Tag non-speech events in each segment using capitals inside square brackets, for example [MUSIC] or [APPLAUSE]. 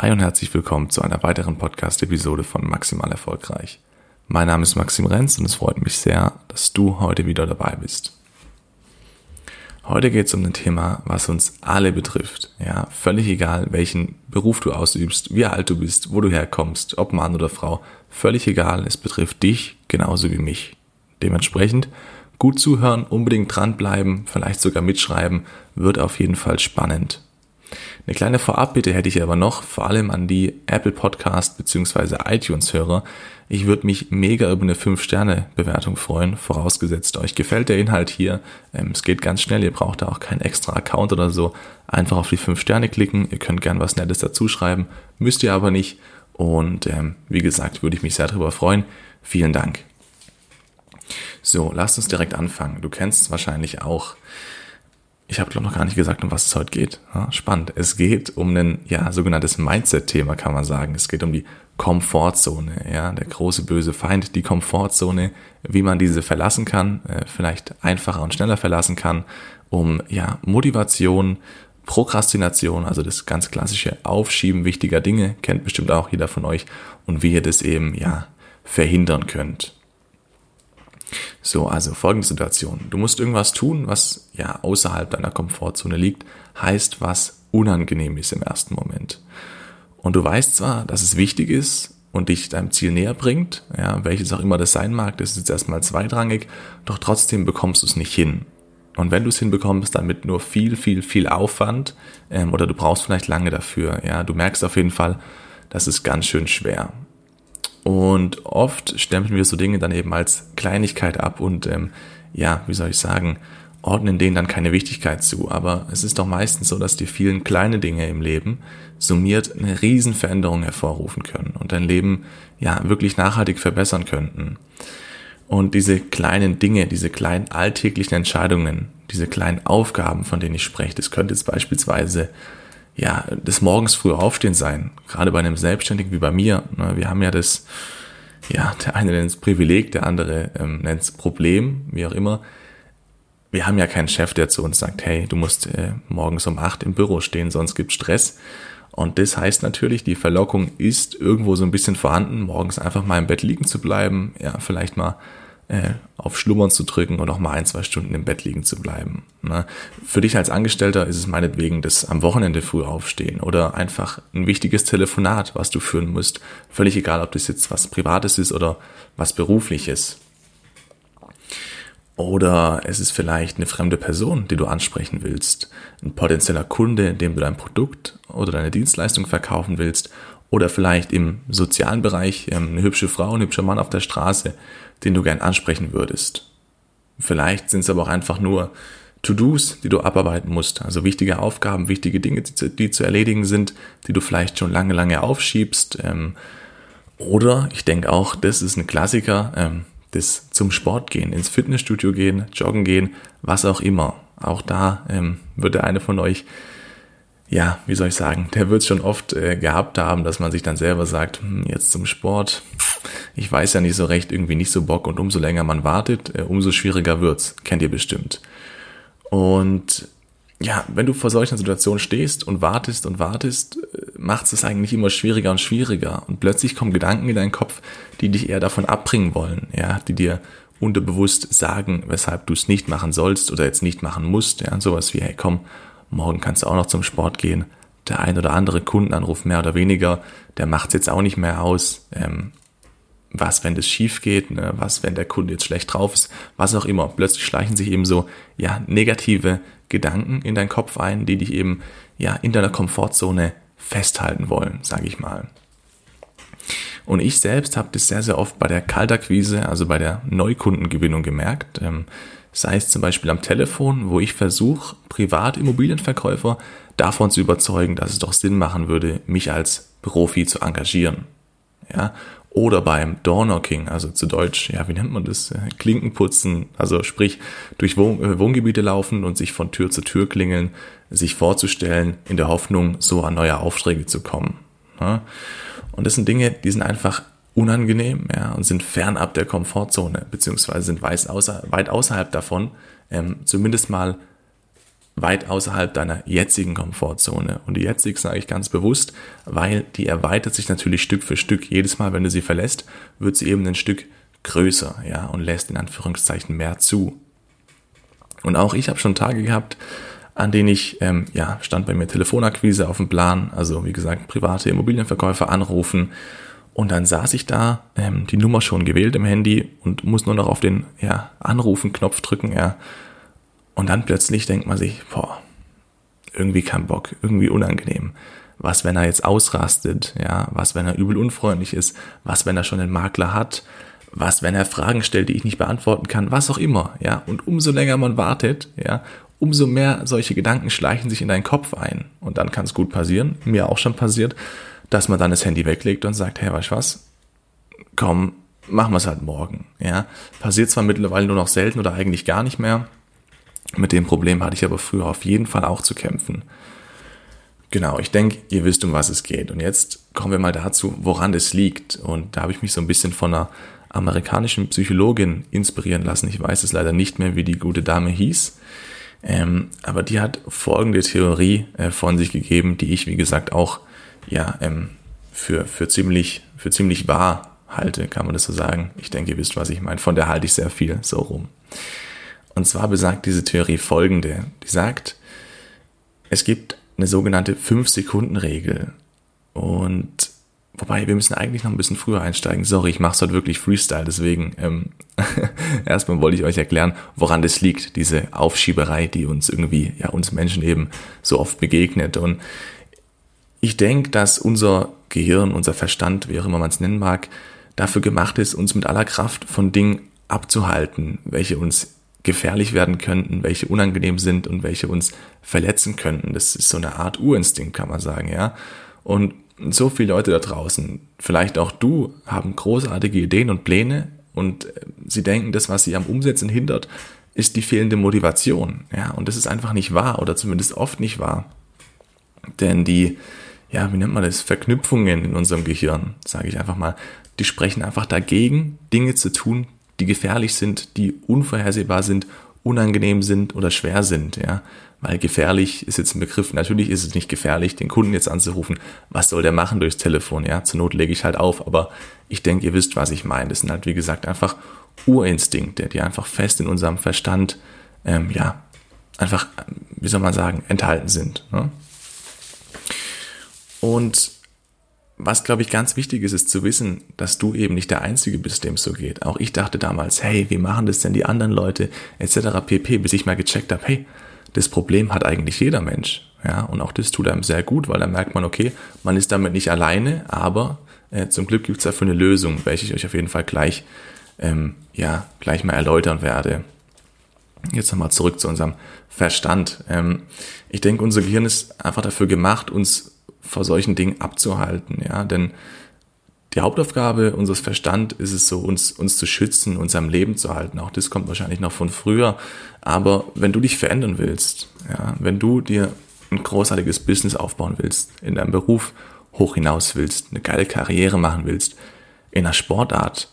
Hi und herzlich willkommen zu einer weiteren Podcast-Episode von Maximal Erfolgreich. Mein Name ist Maxim Renz und es freut mich sehr, dass du heute wieder dabei bist. Heute geht es um ein Thema, was uns alle betrifft. Ja, völlig egal, welchen Beruf du ausübst, wie alt du bist, wo du herkommst, ob Mann oder Frau, völlig egal, es betrifft dich genauso wie mich. Dementsprechend gut zuhören, unbedingt dranbleiben, vielleicht sogar mitschreiben, wird auf jeden Fall spannend. Eine kleine Vorabbitte hätte ich aber noch, vor allem an die Apple Podcast bzw. iTunes Hörer. Ich würde mich mega über eine 5-Sterne-Bewertung freuen, vorausgesetzt euch gefällt der Inhalt hier. Ähm, es geht ganz schnell, ihr braucht da auch keinen extra Account oder so. Einfach auf die 5 Sterne klicken, ihr könnt gern was Nettes dazu schreiben, müsst ihr aber nicht. Und ähm, wie gesagt, würde ich mich sehr darüber freuen. Vielen Dank. So, lasst uns direkt anfangen. Du kennst es wahrscheinlich auch ich habe glaube noch gar nicht gesagt, um was es heute geht. Ja, spannend. Es geht um ein ja sogenanntes Mindset-Thema, kann man sagen. Es geht um die Komfortzone, ja, der große böse Feind, die Komfortzone, wie man diese verlassen kann, äh, vielleicht einfacher und schneller verlassen kann, um ja Motivation, Prokrastination, also das ganz klassische Aufschieben wichtiger Dinge, kennt bestimmt auch jeder von euch, und wie ihr das eben ja verhindern könnt. So, also folgende Situation. Du musst irgendwas tun, was ja außerhalb deiner Komfortzone liegt, heißt, was unangenehm ist im ersten Moment. Und du weißt zwar, dass es wichtig ist und dich deinem Ziel näher bringt, ja, welches auch immer das sein mag, das ist jetzt erstmal zweitrangig, doch trotzdem bekommst du es nicht hin. Und wenn du es hinbekommst, dann mit nur viel, viel, viel Aufwand, ähm, oder du brauchst vielleicht lange dafür, ja, du merkst auf jeden Fall, das ist ganz schön schwer. Und oft stempeln wir so Dinge dann eben als Kleinigkeit ab und ähm, ja, wie soll ich sagen, ordnen denen dann keine Wichtigkeit zu. Aber es ist doch meistens so, dass die vielen kleine Dinge im Leben summiert eine Riesenveränderung hervorrufen können und dein Leben ja wirklich nachhaltig verbessern könnten. Und diese kleinen Dinge, diese kleinen alltäglichen Entscheidungen, diese kleinen Aufgaben, von denen ich spreche, das könnte jetzt beispielsweise ja, des Morgens früh aufstehen sein. Gerade bei einem Selbstständigen wie bei mir. Ne, wir haben ja das, ja, der eine nennt es Privileg, der andere ähm, nennt es Problem, wie auch immer. Wir haben ja keinen Chef, der zu uns sagt, hey, du musst äh, morgens um acht im Büro stehen, sonst gibt Stress. Und das heißt natürlich, die Verlockung ist irgendwo so ein bisschen vorhanden, morgens einfach mal im Bett liegen zu bleiben, ja, vielleicht mal äh, auf Schlummern zu drücken und auch mal ein, zwei Stunden im Bett liegen zu bleiben. Ne? Für dich als Angestellter ist es meinetwegen das am Wochenende früh aufstehen oder einfach ein wichtiges Telefonat, was du führen musst. Völlig egal, ob das jetzt was Privates ist oder was Berufliches. Oder es ist vielleicht eine fremde Person, die du ansprechen willst. Ein potenzieller Kunde, dem du dein Produkt oder deine Dienstleistung verkaufen willst. Oder vielleicht im sozialen Bereich ähm, eine hübsche Frau, ein hübscher Mann auf der Straße, den du gern ansprechen würdest. Vielleicht sind es aber auch einfach nur To-Dos, die du abarbeiten musst, also wichtige Aufgaben, wichtige Dinge, die zu, die zu erledigen sind, die du vielleicht schon lange, lange aufschiebst. Ähm, oder ich denke auch, das ist ein Klassiker, ähm, das zum Sport gehen, ins Fitnessstudio gehen, joggen gehen, was auch immer. Auch da wird der eine von euch ja, wie soll ich sagen, der wird es schon oft äh, gehabt haben, dass man sich dann selber sagt, hm, jetzt zum Sport, ich weiß ja nicht so recht, irgendwie nicht so Bock und umso länger man wartet, äh, umso schwieriger wird's, kennt ihr bestimmt. Und ja, wenn du vor solchen Situationen stehst und wartest und wartest, äh, macht es eigentlich immer schwieriger und schwieriger. Und plötzlich kommen Gedanken in deinen Kopf, die dich eher davon abbringen wollen, ja, die dir unterbewusst sagen, weshalb du es nicht machen sollst oder jetzt nicht machen musst, ja, sowas wie, hey komm, morgen kannst du auch noch zum Sport gehen. Der ein oder andere Kundenanruf mehr oder weniger, der macht es jetzt auch nicht mehr aus. Ähm, was, wenn das schief geht, ne? was, wenn der Kunde jetzt schlecht drauf ist, was auch immer. Plötzlich schleichen sich eben so, ja, negative Gedanken in deinen Kopf ein, die dich eben, ja, in deiner Komfortzone festhalten wollen, sage ich mal. Und ich selbst habe das sehr, sehr oft bei der Kaltakquise, also bei der Neukundengewinnung gemerkt. Ähm, sei es zum Beispiel am Telefon, wo ich versuche, Privatimmobilienverkäufer davon zu überzeugen, dass es doch Sinn machen würde, mich als Profi zu engagieren. Ja, oder beim Doorknocking, also zu Deutsch, ja, wie nennt man das? Klinkenputzen, also sprich durch Wohn äh, Wohngebiete laufen und sich von Tür zu Tür klingeln, sich vorzustellen, in der Hoffnung, so an neue Aufträge zu kommen. Ja? Und das sind Dinge, die sind einfach unangenehm ja, und sind fernab der Komfortzone, beziehungsweise sind weit, außer, weit außerhalb davon, ähm, zumindest mal weit außerhalb deiner jetzigen Komfortzone. Und die jetzig sage ich ganz bewusst, weil die erweitert sich natürlich Stück für Stück. Jedes Mal, wenn du sie verlässt, wird sie eben ein Stück größer, ja, und lässt in Anführungszeichen mehr zu. Und auch ich habe schon Tage gehabt, an denen ich, ähm, ja, stand bei mir Telefonakquise auf dem Plan, also wie gesagt, private Immobilienverkäufer anrufen. Und dann saß ich da, ähm, die Nummer schon gewählt im Handy und muss nur noch auf den ja, Anrufen-Knopf drücken, ja. Und dann plötzlich denkt man sich, boah, irgendwie kein Bock, irgendwie unangenehm. Was, wenn er jetzt ausrastet, ja, was, wenn er übel unfreundlich ist, was, wenn er schon einen Makler hat, was, wenn er Fragen stellt, die ich nicht beantworten kann, was auch immer, ja. Und umso länger man wartet, ja, umso mehr solche Gedanken schleichen sich in deinen Kopf ein. Und dann kann es gut passieren, mir auch schon passiert, dass man dann das Handy weglegt und sagt, hey, weißt du was? Komm, machen wir es halt morgen. Ja, passiert zwar mittlerweile nur noch selten oder eigentlich gar nicht mehr. Mit dem Problem hatte ich aber früher auf jeden Fall auch zu kämpfen. Genau, ich denke, ihr wisst, um was es geht. Und jetzt kommen wir mal dazu, woran es liegt. Und da habe ich mich so ein bisschen von einer amerikanischen Psychologin inspirieren lassen. Ich weiß es leider nicht mehr, wie die gute Dame hieß. Ähm, aber die hat folgende Theorie äh, von sich gegeben, die ich, wie gesagt, auch ja, ähm, für, für, ziemlich, für ziemlich wahr halte, kann man das so sagen. Ich denke, ihr wisst, was ich meine. Von der halte ich sehr viel so rum. Und zwar besagt diese Theorie folgende. Die sagt, es gibt eine sogenannte 5-Sekunden-Regel. Und wobei, wir müssen eigentlich noch ein bisschen früher einsteigen. Sorry, ich mache es heute wirklich Freestyle, deswegen ähm, [LAUGHS] erstmal wollte ich euch erklären, woran das liegt, diese Aufschieberei, die uns irgendwie, ja, uns Menschen eben so oft begegnet. Und ich denke, dass unser Gehirn, unser Verstand, wie auch immer man es nennen mag, dafür gemacht ist, uns mit aller Kraft von Dingen abzuhalten, welche uns gefährlich werden könnten, welche unangenehm sind und welche uns verletzen könnten. Das ist so eine Art Urinstinkt, kann man sagen, ja. Und so viele Leute da draußen, vielleicht auch du, haben großartige Ideen und Pläne und äh, sie denken, das, was sie am Umsetzen hindert, ist die fehlende Motivation, ja. Und das ist einfach nicht wahr oder zumindest oft nicht wahr. Denn die ja, wie nennt man das, Verknüpfungen in unserem Gehirn, sage ich einfach mal, die sprechen einfach dagegen, Dinge zu tun, die gefährlich sind, die unvorhersehbar sind, unangenehm sind oder schwer sind, ja. Weil gefährlich ist jetzt ein Begriff. Natürlich ist es nicht gefährlich, den Kunden jetzt anzurufen. Was soll der machen durchs Telefon, ja? Zur Not lege ich halt auf. Aber ich denke, ihr wisst, was ich meine. Das sind halt, wie gesagt, einfach Urinstinkte, die einfach fest in unserem Verstand, ähm, ja, einfach, wie soll man sagen, enthalten sind. Ne? Und was, glaube ich, ganz wichtig ist, ist zu wissen, dass du eben nicht der Einzige bist, dem es so geht. Auch ich dachte damals, hey, wie machen das denn die anderen Leute, etc. pp, bis ich mal gecheckt habe, hey, das Problem hat eigentlich jeder Mensch. Ja, und auch das tut einem sehr gut, weil dann merkt man, okay, man ist damit nicht alleine, aber äh, zum Glück gibt es dafür eine Lösung, welche ich euch auf jeden Fall gleich, ähm, ja, gleich mal erläutern werde. Jetzt nochmal zurück zu unserem Verstand. Ähm, ich denke, unser Gehirn ist einfach dafür gemacht, uns vor solchen Dingen abzuhalten, ja, denn die Hauptaufgabe unseres Verstand ist es so, uns, uns zu schützen, uns am Leben zu halten. Auch das kommt wahrscheinlich noch von früher. Aber wenn du dich verändern willst, ja, wenn du dir ein großartiges Business aufbauen willst, in deinem Beruf hoch hinaus willst, eine geile Karriere machen willst, in einer Sportart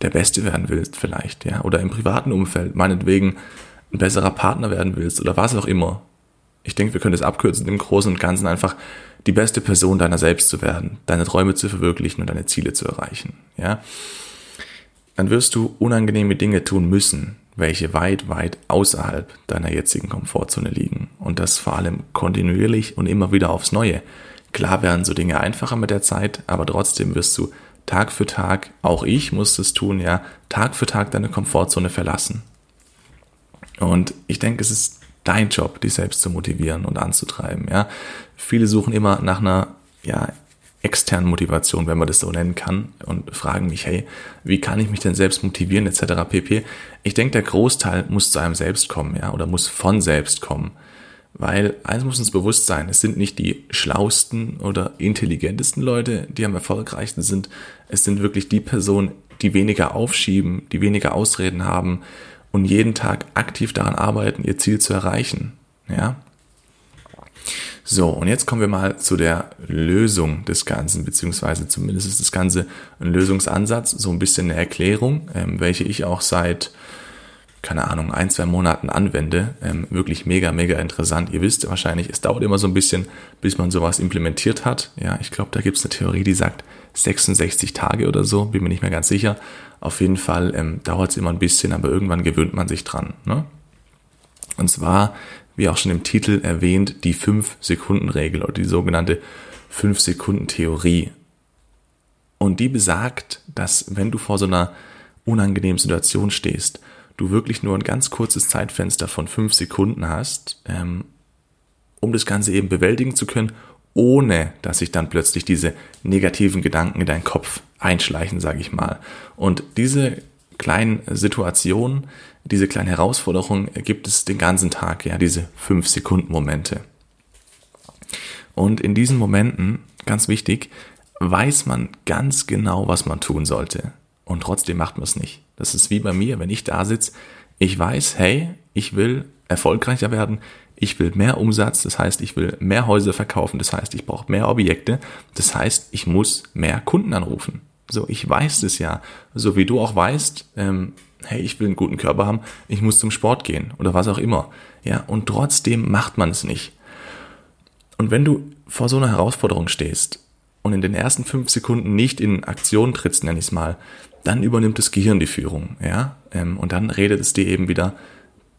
der Beste werden willst vielleicht, ja, oder im privaten Umfeld, meinetwegen ein besserer Partner werden willst oder was auch immer. Ich denke, wir können das abkürzen, im Großen und Ganzen einfach die beste Person deiner selbst zu werden, deine Träume zu verwirklichen und deine Ziele zu erreichen, ja, dann wirst du unangenehme Dinge tun müssen, welche weit, weit außerhalb deiner jetzigen Komfortzone liegen. Und das vor allem kontinuierlich und immer wieder aufs Neue. Klar werden so Dinge einfacher mit der Zeit, aber trotzdem wirst du Tag für Tag, auch ich muss es tun, ja, Tag für Tag deine Komfortzone verlassen. Und ich denke, es ist dein Job, dich selbst zu motivieren und anzutreiben. Ja, viele suchen immer nach einer ja externen Motivation, wenn man das so nennen kann, und fragen mich, hey, wie kann ich mich denn selbst motivieren, etc. pp. Ich denke, der Großteil muss zu einem selbst kommen, ja, oder muss von selbst kommen. Weil eins muss uns bewusst sein, es sind nicht die schlausten oder intelligentesten Leute, die am erfolgreichsten sind. Es sind wirklich die Personen, die weniger aufschieben, die weniger Ausreden haben, und jeden Tag aktiv daran arbeiten, ihr Ziel zu erreichen. Ja? So, und jetzt kommen wir mal zu der Lösung des Ganzen, beziehungsweise zumindest ist das Ganze ein Lösungsansatz, so ein bisschen eine Erklärung, ähm, welche ich auch seit keine Ahnung, ein, zwei Monaten anwende, ähm, wirklich mega, mega interessant. Ihr wisst wahrscheinlich, es dauert immer so ein bisschen, bis man sowas implementiert hat. Ja, ich glaube, da gibt es eine Theorie, die sagt 66 Tage oder so, bin mir nicht mehr ganz sicher. Auf jeden Fall ähm, dauert es immer ein bisschen, aber irgendwann gewöhnt man sich dran. Ne? Und zwar, wie auch schon im Titel erwähnt, die 5-Sekunden-Regel oder die sogenannte 5-Sekunden-Theorie. Und die besagt, dass wenn du vor so einer unangenehmen Situation stehst, du wirklich nur ein ganz kurzes Zeitfenster von fünf Sekunden hast, ähm, um das Ganze eben bewältigen zu können, ohne dass sich dann plötzlich diese negativen Gedanken in deinen Kopf einschleichen, sage ich mal. Und diese kleinen Situationen, diese kleinen Herausforderungen gibt es den ganzen Tag, ja, diese fünf Sekunden Momente. Und in diesen Momenten, ganz wichtig, weiß man ganz genau, was man tun sollte und trotzdem macht man es nicht. Das ist wie bei mir, wenn ich da sitze, ich weiß, hey, ich will erfolgreicher werden, ich will mehr Umsatz, das heißt, ich will mehr Häuser verkaufen, das heißt, ich brauche mehr Objekte, das heißt, ich muss mehr Kunden anrufen. So, ich weiß das ja, so wie du auch weißt, ähm, hey, ich will einen guten Körper haben, ich muss zum Sport gehen oder was auch immer. Ja, und trotzdem macht man es nicht. Und wenn du vor so einer Herausforderung stehst und in den ersten fünf Sekunden nicht in Aktion trittst, nenn ich es mal, dann übernimmt das Gehirn die Führung, ja, ähm, und dann redet es dir eben wieder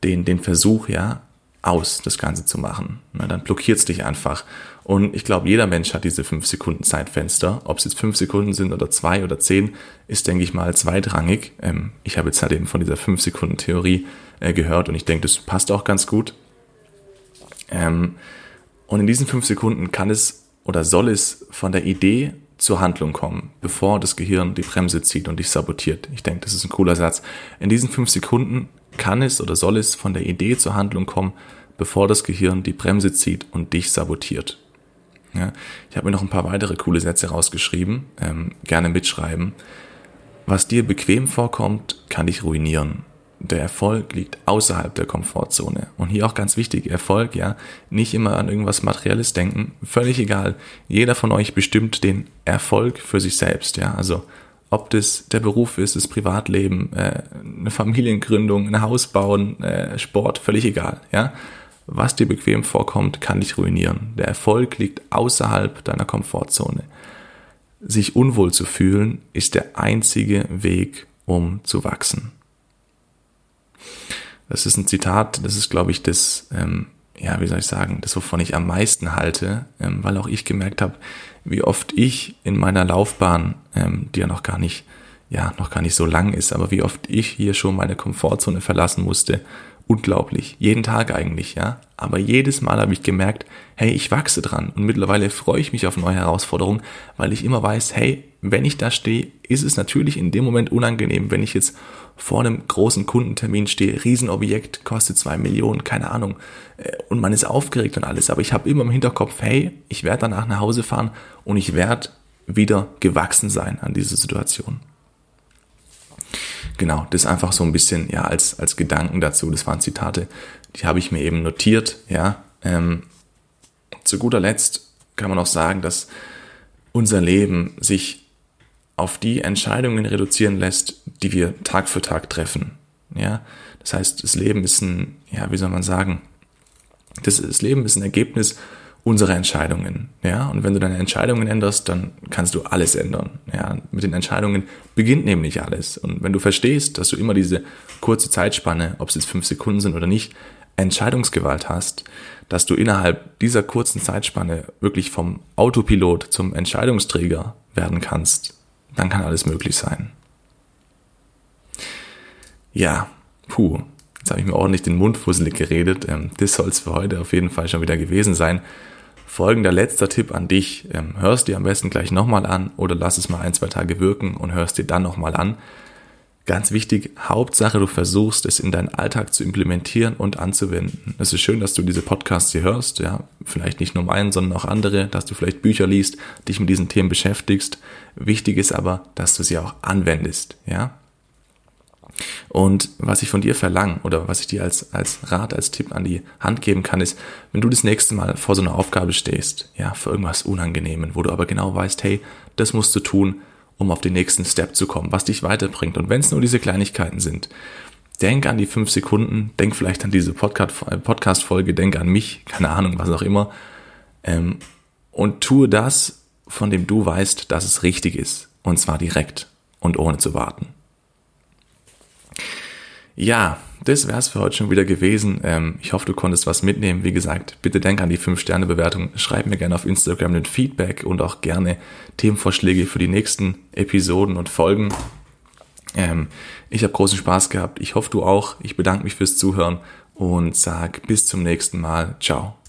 den, den Versuch, ja, aus, das Ganze zu machen. Na, dann blockiert es dich einfach. Und ich glaube, jeder Mensch hat diese fünf Sekunden Zeitfenster. Ob es jetzt fünf Sekunden sind oder zwei oder zehn, ist, denke ich mal, zweitrangig. Ähm, ich habe jetzt halt eben von dieser fünf Sekunden Theorie äh, gehört und ich denke, das passt auch ganz gut. Ähm, und in diesen fünf Sekunden kann es oder soll es von der Idee zur Handlung kommen, bevor das Gehirn die Bremse zieht und dich sabotiert. Ich denke, das ist ein cooler Satz. In diesen fünf Sekunden kann es oder soll es von der Idee zur Handlung kommen, bevor das Gehirn die Bremse zieht und dich sabotiert. Ja, ich habe mir noch ein paar weitere coole Sätze rausgeschrieben, ähm, gerne mitschreiben. Was dir bequem vorkommt, kann dich ruinieren der Erfolg liegt außerhalb der Komfortzone. Und hier auch ganz wichtig, Erfolg, ja, nicht immer an irgendwas Materielles denken, völlig egal. Jeder von euch bestimmt den Erfolg für sich selbst, ja, also ob das der Beruf ist, das Privatleben, äh, eine Familiengründung, ein Haus bauen, äh, Sport, völlig egal, ja. Was dir bequem vorkommt, kann dich ruinieren. Der Erfolg liegt außerhalb deiner Komfortzone. Sich unwohl zu fühlen, ist der einzige Weg, um zu wachsen. Das ist ein Zitat, das ist, glaube ich, das, ähm, ja, wie soll ich sagen, das, wovon ich am meisten halte, ähm, weil auch ich gemerkt habe, wie oft ich in meiner Laufbahn, ähm, die ja noch gar nicht, ja, noch gar nicht so lang ist, aber wie oft ich hier schon meine Komfortzone verlassen musste, unglaublich. Jeden Tag eigentlich, ja. Aber jedes Mal habe ich gemerkt, hey, ich wachse dran. Und mittlerweile freue ich mich auf neue Herausforderungen, weil ich immer weiß, hey, wenn ich da stehe, ist es natürlich in dem Moment unangenehm, wenn ich jetzt vor einem großen Kundentermin stehe, Riesenobjekt, kostet zwei Millionen, keine Ahnung, äh, und man ist aufgeregt und alles. Aber ich habe immer im Hinterkopf, hey, ich werde danach nach Hause fahren und ich werde wieder gewachsen sein an diese Situation genau, das einfach so ein bisschen, ja, als, als Gedanken dazu. Das waren Zitate, die habe ich mir eben notiert, ja. Ähm, zu guter Letzt kann man auch sagen, dass unser Leben sich auf die Entscheidungen reduzieren lässt, die wir Tag für Tag treffen. Ja, das heißt, das Leben ist ein, ja, wie soll man sagen, das, das Leben ist ein Ergebnis unsere Entscheidungen. Ja, und wenn du deine Entscheidungen änderst, dann kannst du alles ändern. Ja, mit den Entscheidungen beginnt nämlich alles. Und wenn du verstehst, dass du immer diese kurze Zeitspanne, ob es jetzt fünf Sekunden sind oder nicht, Entscheidungsgewalt hast, dass du innerhalb dieser kurzen Zeitspanne wirklich vom Autopilot zum Entscheidungsträger werden kannst, dann kann alles möglich sein. Ja, puh, jetzt habe ich mir ordentlich den Mund fusselig geredet. Ähm, das soll es für heute auf jeden Fall schon wieder gewesen sein. Folgender letzter Tipp an dich. Ähm, hörst dir am besten gleich nochmal an oder lass es mal ein, zwei Tage wirken und hörst dir dann nochmal an. Ganz wichtig, Hauptsache, du versuchst es in deinen Alltag zu implementieren und anzuwenden. Es ist schön, dass du diese Podcasts hier hörst, ja, vielleicht nicht nur meinen, sondern auch andere, dass du vielleicht Bücher liest, dich mit diesen Themen beschäftigst. Wichtig ist aber, dass du sie auch anwendest, ja. Und was ich von dir verlange oder was ich dir als, als Rat, als Tipp an die Hand geben kann, ist, wenn du das nächste Mal vor so einer Aufgabe stehst, ja, für irgendwas Unangenehmen, wo du aber genau weißt, hey, das musst du tun, um auf den nächsten Step zu kommen, was dich weiterbringt. Und wenn es nur diese Kleinigkeiten sind, denk an die fünf Sekunden, denk vielleicht an diese Podcast-Folge, denk an mich, keine Ahnung, was auch immer. Ähm, und tue das, von dem du weißt, dass es richtig ist. Und zwar direkt und ohne zu warten. Ja, das wär's für heute schon wieder gewesen. Ähm, ich hoffe, du konntest was mitnehmen. Wie gesagt, bitte denk an die 5-Sterne-Bewertung. Schreib mir gerne auf Instagram den Feedback und auch gerne Themenvorschläge für die nächsten Episoden und Folgen. Ähm, ich habe großen Spaß gehabt. Ich hoffe, du auch. Ich bedanke mich fürs Zuhören und sag bis zum nächsten Mal. Ciao.